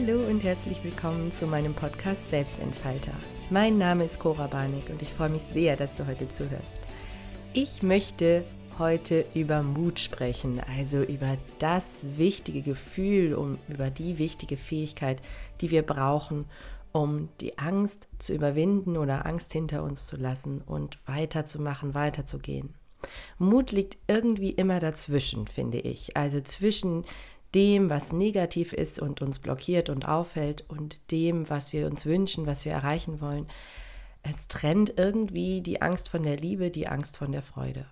Hallo und herzlich willkommen zu meinem Podcast Selbstentfalter. Mein Name ist Cora Barnick und ich freue mich sehr, dass du heute zuhörst. Ich möchte heute über Mut sprechen, also über das wichtige Gefühl, um über die wichtige Fähigkeit, die wir brauchen, um die Angst zu überwinden oder Angst hinter uns zu lassen und weiterzumachen, weiterzugehen. Mut liegt irgendwie immer dazwischen, finde ich. Also zwischen dem, was negativ ist und uns blockiert und aufhält und dem, was wir uns wünschen, was wir erreichen wollen. Es trennt irgendwie die Angst von der Liebe, die Angst von der Freude.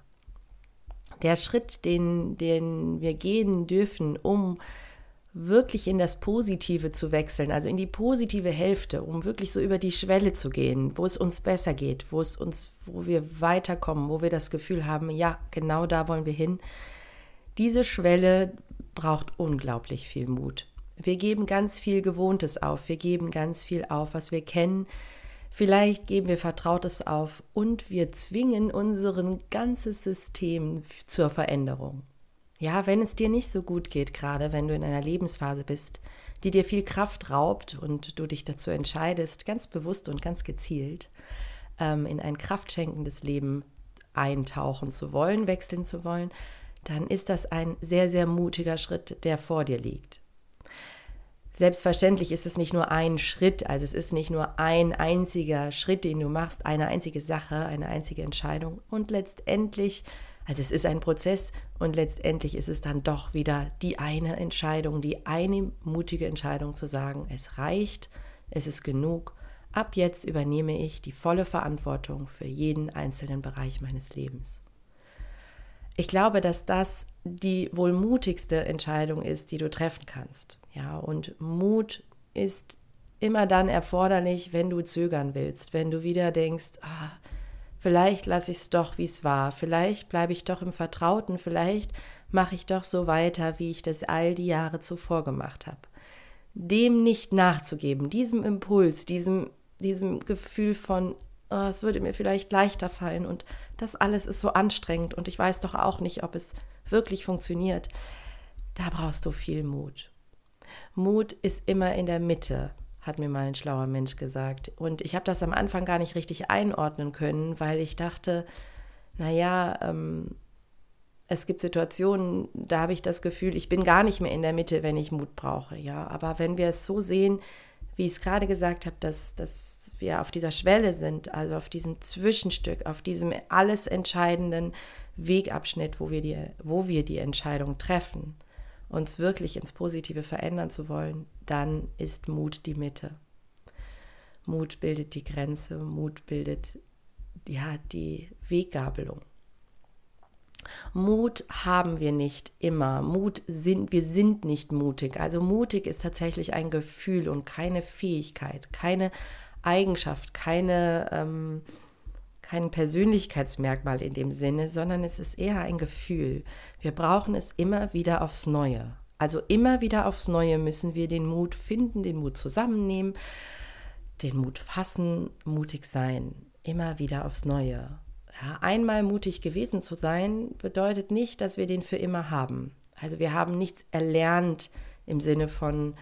Der Schritt, den, den wir gehen dürfen, um wirklich in das Positive zu wechseln, also in die positive Hälfte, um wirklich so über die Schwelle zu gehen, wo es uns besser geht, wo es uns, wo wir weiterkommen, wo wir das Gefühl haben, ja, genau da wollen wir hin. Diese Schwelle braucht unglaublich viel Mut. Wir geben ganz viel Gewohntes auf, wir geben ganz viel auf, was wir kennen. Vielleicht geben wir Vertrautes auf und wir zwingen unser ganzes System zur Veränderung. Ja, wenn es dir nicht so gut geht, gerade wenn du in einer Lebensphase bist, die dir viel Kraft raubt und du dich dazu entscheidest, ganz bewusst und ganz gezielt ähm, in ein kraftschenkendes Leben eintauchen zu wollen, wechseln zu wollen, dann ist das ein sehr, sehr mutiger Schritt, der vor dir liegt. Selbstverständlich ist es nicht nur ein Schritt, also es ist nicht nur ein einziger Schritt, den du machst, eine einzige Sache, eine einzige Entscheidung. Und letztendlich, also es ist ein Prozess und letztendlich ist es dann doch wieder die eine Entscheidung, die eine mutige Entscheidung zu sagen, es reicht, es ist genug. Ab jetzt übernehme ich die volle Verantwortung für jeden einzelnen Bereich meines Lebens. Ich glaube, dass das die wohl mutigste Entscheidung ist, die du treffen kannst. Ja, und Mut ist immer dann erforderlich, wenn du zögern willst, wenn du wieder denkst, ah, vielleicht lasse ich es doch, wie es war, vielleicht bleibe ich doch im Vertrauten, vielleicht mache ich doch so weiter, wie ich das all die Jahre zuvor gemacht habe. Dem nicht nachzugeben, diesem Impuls, diesem, diesem Gefühl von, oh, es würde mir vielleicht leichter fallen und das alles ist so anstrengend und ich weiß doch auch nicht, ob es wirklich funktioniert. Da brauchst du viel Mut. Mut ist immer in der Mitte, hat mir mal ein schlauer Mensch gesagt. Und ich habe das am Anfang gar nicht richtig einordnen können, weil ich dachte, naja, ähm, es gibt Situationen, da habe ich das Gefühl, ich bin gar nicht mehr in der Mitte, wenn ich Mut brauche. Ja, aber wenn wir es so sehen, wie ich es gerade gesagt habe, dass, dass wir auf dieser Schwelle sind, also auf diesem Zwischenstück, auf diesem alles entscheidenden Wegabschnitt, wo wir die, wo wir die Entscheidung treffen, uns wirklich ins Positive verändern zu wollen, dann ist Mut die Mitte. Mut bildet die Grenze, Mut bildet ja, die Weggabelung. Mut haben wir nicht immer. Mut sind, wir sind nicht mutig. Also mutig ist tatsächlich ein Gefühl und keine Fähigkeit, keine Eigenschaft, keine, ähm, kein Persönlichkeitsmerkmal in dem Sinne, sondern es ist eher ein Gefühl. Wir brauchen es immer wieder aufs Neue. Also immer wieder aufs Neue müssen wir den Mut finden, den Mut zusammennehmen, den Mut fassen, mutig sein. Immer wieder aufs Neue. Ja, einmal mutig gewesen zu sein, bedeutet nicht, dass wir den für immer haben. Also wir haben nichts erlernt im Sinne von,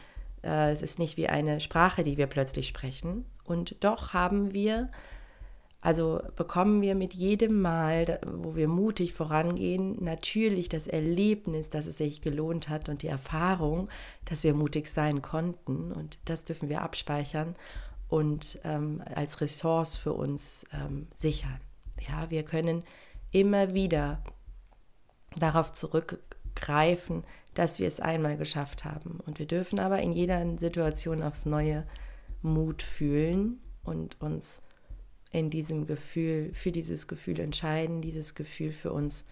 äh, es ist nicht wie eine Sprache, die wir plötzlich sprechen. Und doch haben wir, also bekommen wir mit jedem Mal, wo wir mutig vorangehen, natürlich das Erlebnis, dass es sich gelohnt hat und die Erfahrung, dass wir mutig sein konnten. Und das dürfen wir abspeichern und ähm, als Ressource für uns ähm, sichern. Ja, wir können immer wieder darauf zurückgreifen, dass wir es einmal geschafft haben. Und wir dürfen aber in jeder Situation aufs Neue Mut fühlen und uns in diesem Gefühl, für dieses Gefühl entscheiden, dieses Gefühl für uns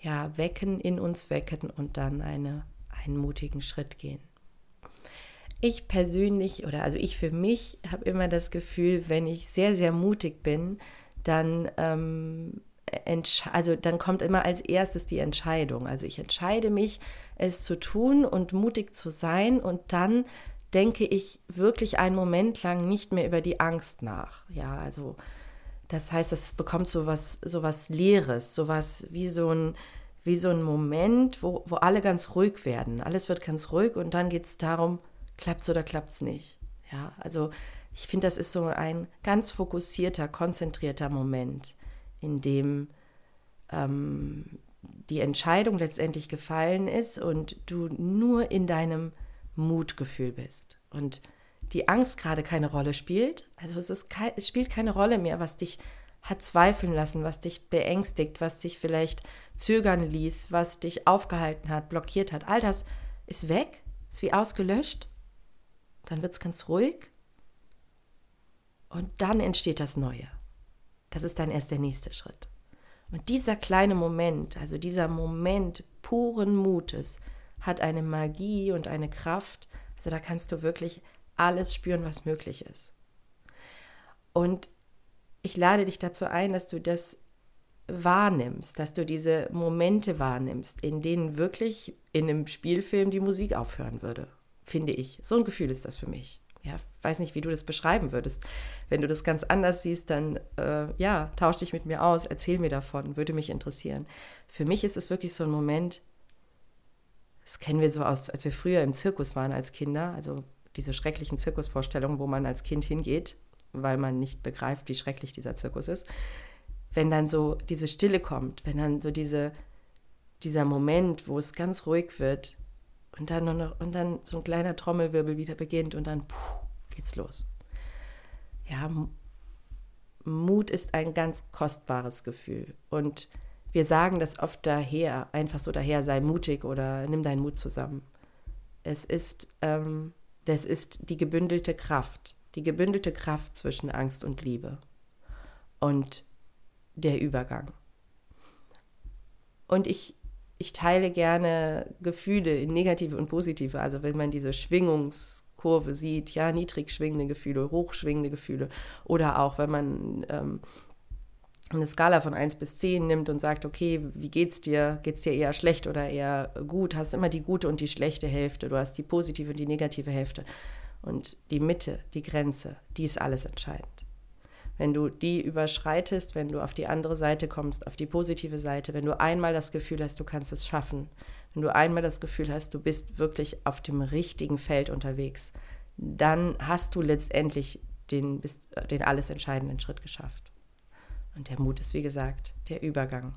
ja wecken, in uns wecken und dann eine, einen mutigen Schritt gehen. Ich persönlich oder also ich für mich habe immer das Gefühl, wenn ich sehr, sehr mutig bin, dann, ähm, also dann kommt immer als erstes die Entscheidung. Also ich entscheide mich, es zu tun und mutig zu sein und dann denke ich wirklich einen Moment lang nicht mehr über die Angst nach. Ja, also das heißt, es bekommt so was, so was Leeres, so was wie so ein, wie so ein Moment, wo, wo alle ganz ruhig werden. Alles wird ganz ruhig und dann geht es darum, klappt es oder klappt es nicht. Ja, also ich finde, das ist so ein ganz fokussierter, konzentrierter Moment, in dem ähm, die Entscheidung letztendlich gefallen ist und du nur in deinem Mutgefühl bist. Und die Angst gerade keine Rolle spielt. Also es, kein, es spielt keine Rolle mehr, was dich hat zweifeln lassen, was dich beängstigt, was dich vielleicht zögern ließ, was dich aufgehalten hat, blockiert hat. All das ist weg, ist wie ausgelöscht. Dann wird es ganz ruhig. Und dann entsteht das Neue. Das ist dann erst der nächste Schritt. Und dieser kleine Moment, also dieser Moment puren Mutes, hat eine Magie und eine Kraft. Also da kannst du wirklich alles spüren, was möglich ist. Und ich lade dich dazu ein, dass du das wahrnimmst, dass du diese Momente wahrnimmst, in denen wirklich in einem Spielfilm die Musik aufhören würde, finde ich. So ein Gefühl ist das für mich. Ja, weiß nicht, wie du das beschreiben würdest. Wenn du das ganz anders siehst, dann äh, ja, tausch dich mit mir aus, erzähl mir davon, würde mich interessieren. Für mich ist es wirklich so ein Moment, das kennen wir so aus, als wir früher im Zirkus waren als Kinder, also diese schrecklichen Zirkusvorstellungen, wo man als Kind hingeht, weil man nicht begreift, wie schrecklich dieser Zirkus ist. Wenn dann so diese Stille kommt, wenn dann so diese, dieser Moment, wo es ganz ruhig wird und dann, nur noch, und dann so ein kleiner Trommelwirbel wieder beginnt und dann puh, geht's los. Ja, Mut ist ein ganz kostbares Gefühl. Und wir sagen das oft daher, einfach so daher, sei mutig oder nimm deinen Mut zusammen. Es ist ähm, das ist die gebündelte Kraft, die gebündelte Kraft zwischen Angst und Liebe und der Übergang. Und ich, ich teile gerne Gefühle in negative und positive, also wenn man diese Schwingungskurve sieht, ja, niedrig schwingende Gefühle, hochschwingende Gefühle oder auch wenn man ähm, eine Skala von 1 bis 10 nimmt und sagt, okay, wie geht's dir? Geht's dir eher schlecht oder eher gut? Hast immer die gute und die schlechte Hälfte. Du hast die positive und die negative Hälfte. Und die Mitte, die Grenze, die ist alles entscheidend. Wenn du die überschreitest, wenn du auf die andere Seite kommst, auf die positive Seite, wenn du einmal das Gefühl hast, du kannst es schaffen, wenn du einmal das Gefühl hast, du bist wirklich auf dem richtigen Feld unterwegs, dann hast du letztendlich den, den alles entscheidenden Schritt geschafft. Und der Mut ist, wie gesagt, der Übergang.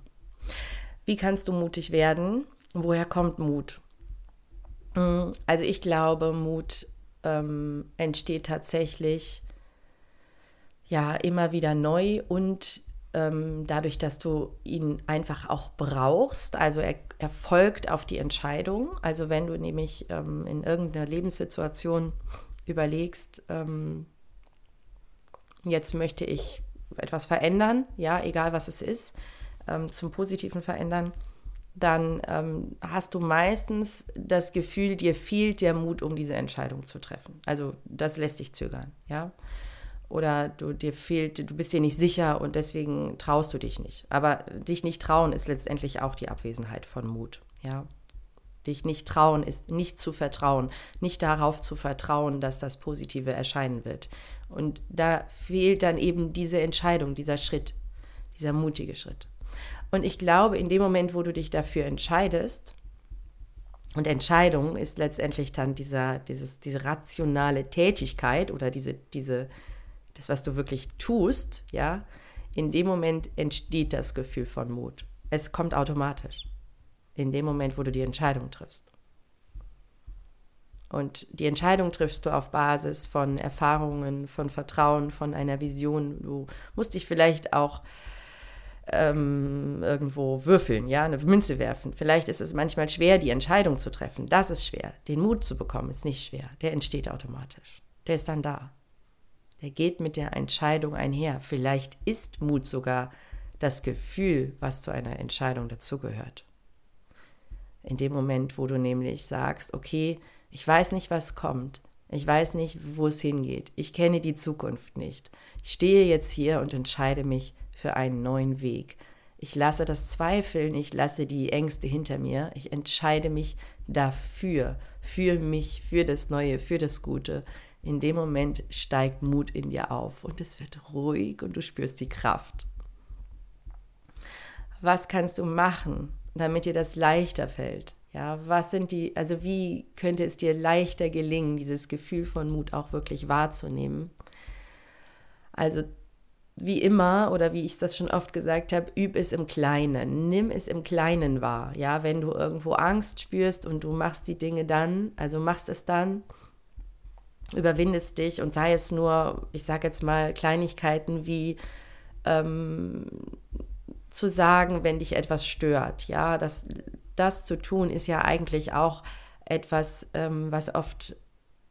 Wie kannst du mutig werden? Woher kommt Mut? Hm, also ich glaube, Mut ähm, entsteht tatsächlich ja immer wieder neu und ähm, dadurch, dass du ihn einfach auch brauchst. Also er, er folgt auf die Entscheidung. Also wenn du nämlich ähm, in irgendeiner Lebenssituation überlegst, ähm, jetzt möchte ich etwas verändern, ja, egal was es ist, ähm, zum Positiven verändern, dann ähm, hast du meistens das Gefühl, dir fehlt der Mut, um diese Entscheidung zu treffen. Also das lässt dich zögern, ja. Oder du dir fehlt, du bist dir nicht sicher und deswegen traust du dich nicht. Aber dich nicht trauen ist letztendlich auch die Abwesenheit von Mut, ja. Dich nicht trauen ist nicht zu vertrauen, nicht darauf zu vertrauen, dass das Positive erscheinen wird. Und da fehlt dann eben diese Entscheidung, dieser Schritt, dieser mutige Schritt. Und ich glaube, in dem Moment, wo du dich dafür entscheidest, und Entscheidung ist letztendlich dann dieser, dieses, diese rationale Tätigkeit oder diese, diese, das, was du wirklich tust, ja, in dem Moment entsteht das Gefühl von Mut. Es kommt automatisch. In dem Moment, wo du die Entscheidung triffst. Und die Entscheidung triffst du auf Basis von Erfahrungen, von Vertrauen, von einer Vision. Du musst dich vielleicht auch ähm, irgendwo würfeln, ja, eine Münze werfen. Vielleicht ist es manchmal schwer, die Entscheidung zu treffen. Das ist schwer. Den Mut zu bekommen ist nicht schwer. Der entsteht automatisch. Der ist dann da. Der geht mit der Entscheidung einher. Vielleicht ist Mut sogar das Gefühl, was zu einer Entscheidung dazugehört. In dem Moment, wo du nämlich sagst, okay, ich weiß nicht, was kommt. Ich weiß nicht, wo es hingeht. Ich kenne die Zukunft nicht. Ich stehe jetzt hier und entscheide mich für einen neuen Weg. Ich lasse das Zweifeln, ich lasse die Ängste hinter mir. Ich entscheide mich dafür, für mich, für das Neue, für das Gute. In dem Moment steigt Mut in dir auf und es wird ruhig und du spürst die Kraft. Was kannst du machen, damit dir das leichter fällt? Ja, was sind die, also wie könnte es dir leichter gelingen, dieses Gefühl von Mut auch wirklich wahrzunehmen? Also wie immer oder wie ich das schon oft gesagt habe, üb es im Kleinen, nimm es im Kleinen wahr. Ja, wenn du irgendwo Angst spürst und du machst die Dinge dann, also machst es dann, überwindest dich und sei es nur, ich sage jetzt mal Kleinigkeiten wie ähm, zu sagen, wenn dich etwas stört. Ja, das, das zu tun ist ja eigentlich auch etwas, ähm, was oft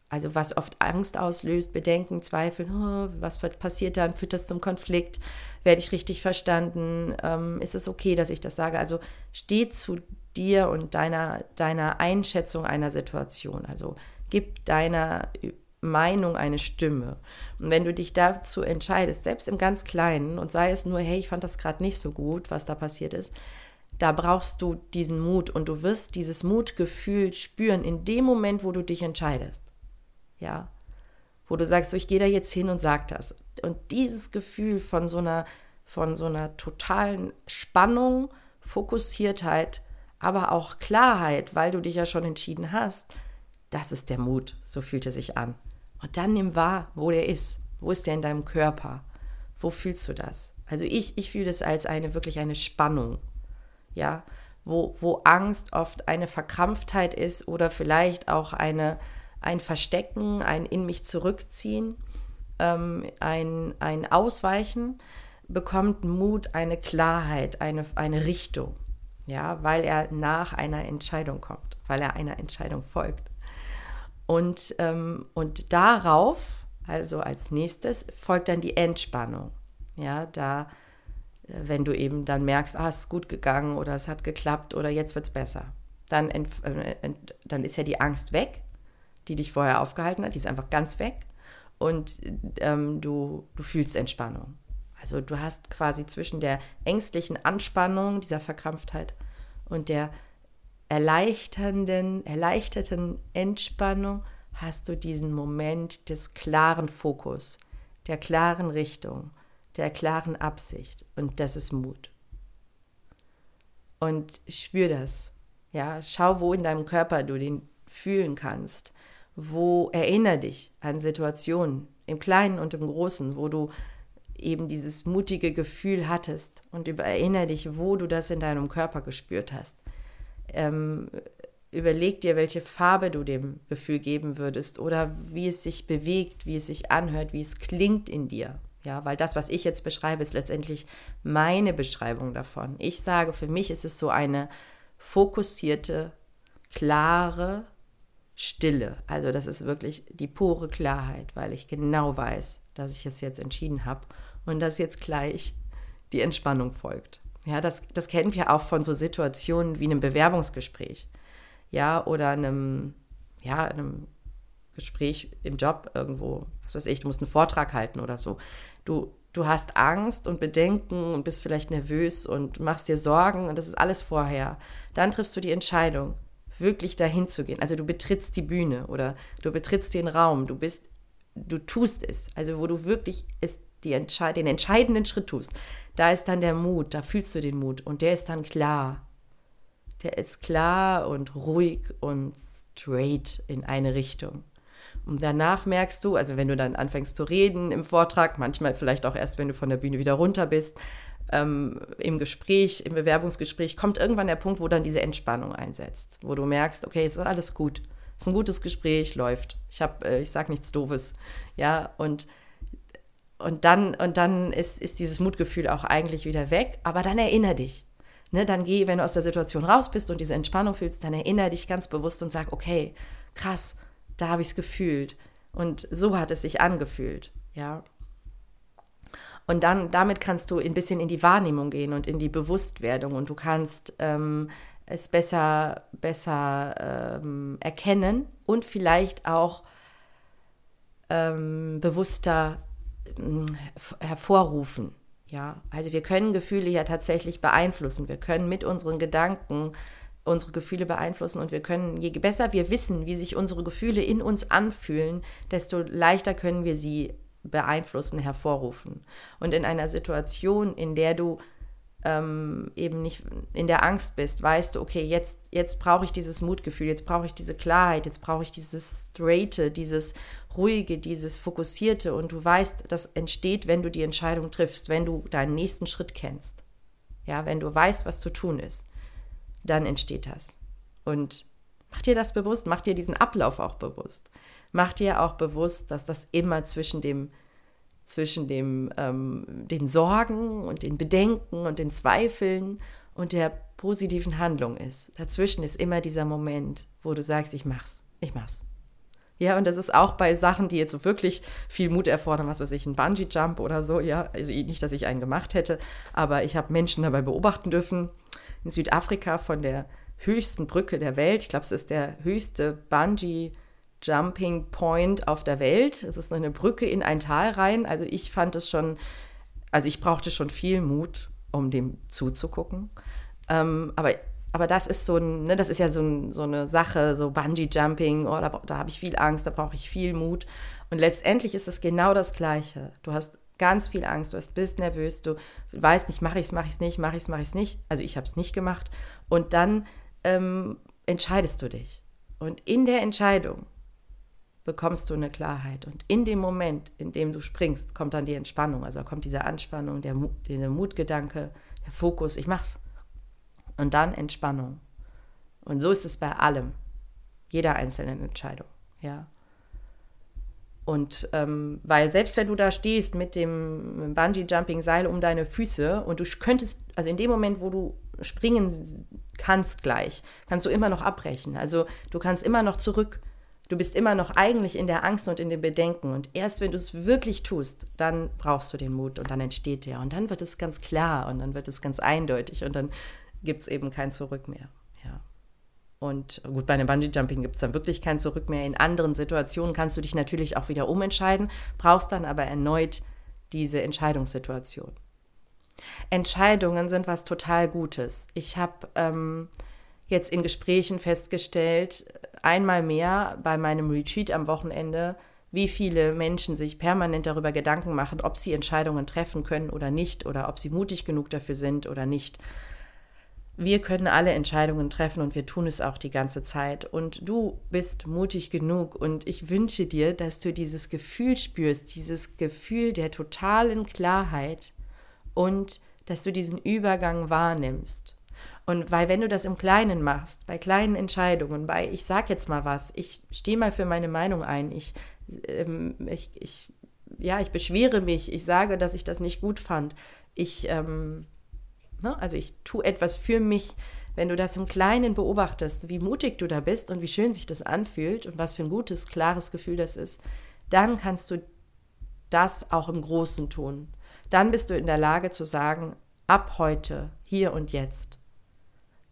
also was oft Angst auslöst, Bedenken, Zweifel, oh, was passiert dann, führt das zum Konflikt, werde ich richtig verstanden, ähm, ist es okay, dass ich das sage? Also steh zu dir und deiner, deiner Einschätzung einer Situation, also gib deiner Meinung eine Stimme. Und wenn du dich dazu entscheidest, selbst im ganz Kleinen, und sei es nur, hey, ich fand das gerade nicht so gut, was da passiert ist, da brauchst du diesen Mut und du wirst dieses Mutgefühl spüren in dem Moment, wo du dich entscheidest ja, wo du sagst, so, ich gehe da jetzt hin und sag das. Und dieses Gefühl von so einer, von so einer totalen Spannung, Fokussiertheit, aber auch Klarheit, weil du dich ja schon entschieden hast, das ist der Mut, so fühlt er sich an. Und dann nimm wahr, wo der ist. Wo ist der in deinem Körper? Wo fühlst du das? Also ich, ich fühle das als eine wirklich eine Spannung, ja, wo, wo Angst oft eine Verkrampftheit ist oder vielleicht auch eine, ein Verstecken, ein in mich zurückziehen, ähm, ein, ein Ausweichen, bekommt Mut eine Klarheit, eine, eine Richtung, ja, weil er nach einer Entscheidung kommt, weil er einer Entscheidung folgt. Und, ähm, und darauf, also als nächstes, folgt dann die Entspannung. Ja, da, äh, wenn du eben dann merkst, ah, es ist gut gegangen oder es hat geklappt oder jetzt wird es besser, dann, äh, dann ist ja die Angst weg die dich vorher aufgehalten hat, die ist einfach ganz weg und ähm, du, du fühlst Entspannung. Also du hast quasi zwischen der ängstlichen Anspannung, dieser Verkrampftheit und der erleichternden, erleichterten Entspannung hast du diesen Moment des klaren Fokus, der klaren Richtung, der klaren Absicht und das ist Mut. Und spür das. Ja, schau, wo in deinem Körper du den fühlen kannst wo erinnere dich an Situationen im Kleinen und im Großen, wo du eben dieses mutige Gefühl hattest und über, erinnere dich, wo du das in deinem Körper gespürt hast. Ähm, überleg dir, welche Farbe du dem Gefühl geben würdest oder wie es sich bewegt, wie es sich anhört, wie es klingt in dir. Ja, weil das, was ich jetzt beschreibe, ist letztendlich meine Beschreibung davon. Ich sage, für mich ist es so eine fokussierte, klare, Stille. Also das ist wirklich die pure Klarheit, weil ich genau weiß, dass ich es jetzt entschieden habe und dass jetzt gleich die Entspannung folgt. Ja, das, das kennen wir auch von so Situationen wie einem Bewerbungsgespräch. Ja, oder einem, ja, einem Gespräch im Job irgendwo, was weiß ich, du musst einen Vortrag halten oder so. Du, du hast Angst und Bedenken und bist vielleicht nervös und machst dir Sorgen und das ist alles vorher. Dann triffst du die Entscheidung wirklich dahin zu gehen. Also du betrittst die Bühne oder du betrittst den Raum, du bist, du tust es. Also wo du wirklich es, die Entschei den entscheidenden Schritt tust, da ist dann der Mut, da fühlst du den Mut und der ist dann klar. Der ist klar und ruhig und straight in eine Richtung. Und danach merkst du, also wenn du dann anfängst zu reden im Vortrag, manchmal vielleicht auch erst, wenn du von der Bühne wieder runter bist, ähm, im Gespräch, im Bewerbungsgespräch, kommt irgendwann der Punkt, wo dann diese Entspannung einsetzt, wo du merkst, okay, es ist alles gut, es ist ein gutes Gespräch, läuft. Ich habe, äh, ich sage nichts Doofes, ja und und dann und dann ist, ist dieses Mutgefühl auch eigentlich wieder weg, aber dann erinnere dich. Ne, dann geh, wenn du aus der Situation raus bist und diese Entspannung fühlst, dann erinnere dich ganz bewusst und sag, okay, krass, da habe ich es gefühlt und so hat es sich angefühlt, ja. Und dann damit kannst du ein bisschen in die Wahrnehmung gehen und in die Bewusstwerdung und du kannst ähm, es besser, besser ähm, erkennen und vielleicht auch ähm, bewusster hervorrufen. Ja, also wir können Gefühle ja tatsächlich beeinflussen. Wir können mit unseren Gedanken unsere Gefühle beeinflussen und wir können, je besser wir wissen, wie sich unsere Gefühle in uns anfühlen, desto leichter können wir sie beeinflussen, hervorrufen. Und in einer Situation, in der du ähm, eben nicht in der Angst bist, weißt du, okay, jetzt, jetzt brauche ich dieses Mutgefühl, jetzt brauche ich diese Klarheit, jetzt brauche ich dieses Straighte, dieses Ruhige, dieses Fokussierte und du weißt, das entsteht, wenn du die Entscheidung triffst, wenn du deinen nächsten Schritt kennst. Ja, wenn du weißt, was zu tun ist, dann entsteht das. Und mach dir das bewusst, mach dir diesen Ablauf auch bewusst. Mach dir auch bewusst, dass das immer zwischen dem zwischen dem, ähm, den Sorgen und den Bedenken und den Zweifeln und der positiven Handlung ist. Dazwischen ist immer dieser Moment, wo du sagst, ich mach's, ich mach's. Ja, und das ist auch bei Sachen, die jetzt so wirklich viel Mut erfordern, was weiß ich, ein Bungee-Jump oder so, ja. Also nicht, dass ich einen gemacht hätte, aber ich habe Menschen dabei beobachten dürfen in Südafrika von der höchsten Brücke der Welt. Ich glaube, es ist der höchste Bungee jump Jumping Point auf der Welt. Es ist eine Brücke in ein Tal rein. Also ich fand es schon, also ich brauchte schon viel Mut, um dem zuzugucken. Ähm, aber, aber das ist so ein, ne, das ist ja so, ein, so eine Sache, so Bungee Jumping, oh, da, da habe ich viel Angst, da brauche ich viel Mut. Und letztendlich ist es genau das Gleiche. Du hast ganz viel Angst, du bist nervös, du weißt nicht, mache ich es, mache ich es nicht, mache ich es, mache ich es nicht. Also ich habe es nicht gemacht. Und dann ähm, entscheidest du dich. Und in der Entscheidung bekommst du eine Klarheit. Und in dem Moment, in dem du springst, kommt dann die Entspannung. Also kommt diese Anspannung, der, Mut, der Mutgedanke, der Fokus, ich mach's. Und dann Entspannung. Und so ist es bei allem. Jeder einzelnen Entscheidung. Ja. Und ähm, weil selbst wenn du da stehst mit dem Bungee-Jumping-Seil um deine Füße und du könntest, also in dem Moment, wo du springen kannst gleich, kannst du immer noch abbrechen. Also du kannst immer noch zurück Du bist immer noch eigentlich in der Angst und in dem Bedenken. Und erst wenn du es wirklich tust, dann brauchst du den Mut und dann entsteht der. Und dann wird es ganz klar und dann wird es ganz eindeutig und dann gibt es eben kein Zurück mehr. Ja. Und gut, bei einem Bungee-Jumping gibt es dann wirklich kein Zurück mehr. In anderen Situationen kannst du dich natürlich auch wieder umentscheiden, brauchst dann aber erneut diese Entscheidungssituation. Entscheidungen sind was total Gutes. Ich habe ähm, jetzt in Gesprächen festgestellt, einmal mehr bei meinem Retreat am Wochenende, wie viele Menschen sich permanent darüber Gedanken machen, ob sie Entscheidungen treffen können oder nicht oder ob sie mutig genug dafür sind oder nicht. Wir können alle Entscheidungen treffen und wir tun es auch die ganze Zeit. Und du bist mutig genug und ich wünsche dir, dass du dieses Gefühl spürst, dieses Gefühl der totalen Klarheit und dass du diesen Übergang wahrnimmst. Und weil wenn du das im Kleinen machst, bei kleinen Entscheidungen, bei ich sag jetzt mal was, ich stehe mal für meine Meinung ein, ich, ähm, ich, ich, ja, ich beschwere mich, ich sage, dass ich das nicht gut fand, ich, ähm, ne, also ich tue etwas für mich, wenn du das im Kleinen beobachtest, wie mutig du da bist und wie schön sich das anfühlt und was für ein gutes, klares Gefühl das ist, dann kannst du das auch im Großen tun. Dann bist du in der Lage zu sagen, ab heute, hier und jetzt,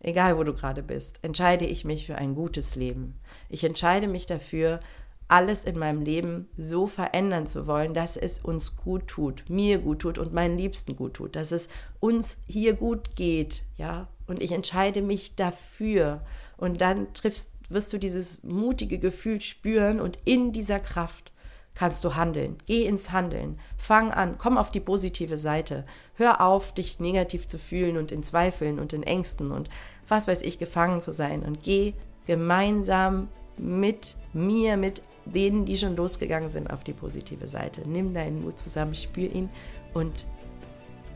egal wo du gerade bist, entscheide ich mich für ein gutes Leben. Ich entscheide mich dafür, alles in meinem Leben so verändern zu wollen, dass es uns gut tut, mir gut tut und meinen Liebsten gut tut, dass es uns hier gut geht, ja. Und ich entscheide mich dafür. Und dann triffst, wirst du dieses mutige Gefühl spüren und in dieser Kraft kannst du handeln. Geh ins Handeln. Fang an. Komm auf die positive Seite. Hör auf, dich negativ zu fühlen und in Zweifeln und in Ängsten und was weiß ich, gefangen zu sein. Und geh gemeinsam mit mir, mit denen, die schon losgegangen sind, auf die positive Seite. Nimm deinen Mut zusammen, spür ihn und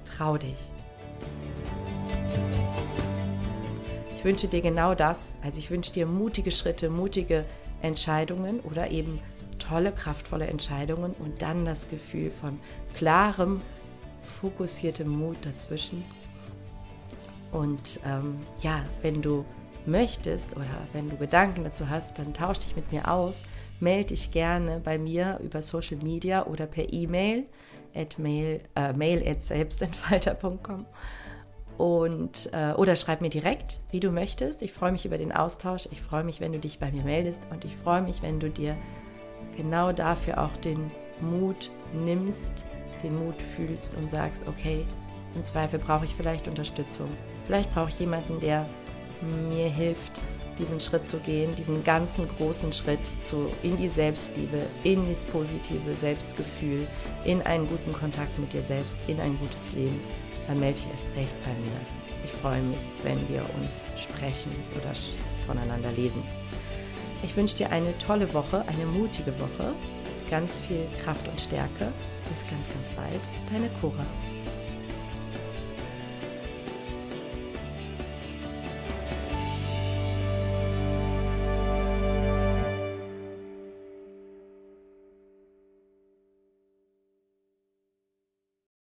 trau dich. Ich wünsche dir genau das. Also ich wünsche dir mutige Schritte, mutige Entscheidungen oder eben tolle, kraftvolle Entscheidungen und dann das Gefühl von klarem, fokussiertem Mut dazwischen und ähm, ja, wenn du möchtest oder wenn du Gedanken dazu hast, dann tausch dich mit mir aus. Melde dich gerne bei mir über Social Media oder per E-Mail at mail, äh, mail at selbstentfalter.com und äh, oder schreib mir direkt, wie du möchtest. Ich freue mich über den Austausch. Ich freue mich, wenn du dich bei mir meldest und ich freue mich, wenn du dir genau dafür auch den Mut nimmst, den Mut fühlst und sagst, okay, im Zweifel brauche ich vielleicht Unterstützung. Vielleicht brauche ich jemanden, der mir hilft, diesen Schritt zu gehen, diesen ganzen großen Schritt zu, in die Selbstliebe, in das positive Selbstgefühl, in einen guten Kontakt mit dir selbst, in ein gutes Leben. dann melde dich erst recht bei mir. Ich freue mich, wenn wir uns sprechen oder voneinander lesen. Ich wünsche dir eine tolle Woche, eine mutige Woche, ganz viel Kraft und Stärke. Bis ganz, ganz bald. Deine Cora.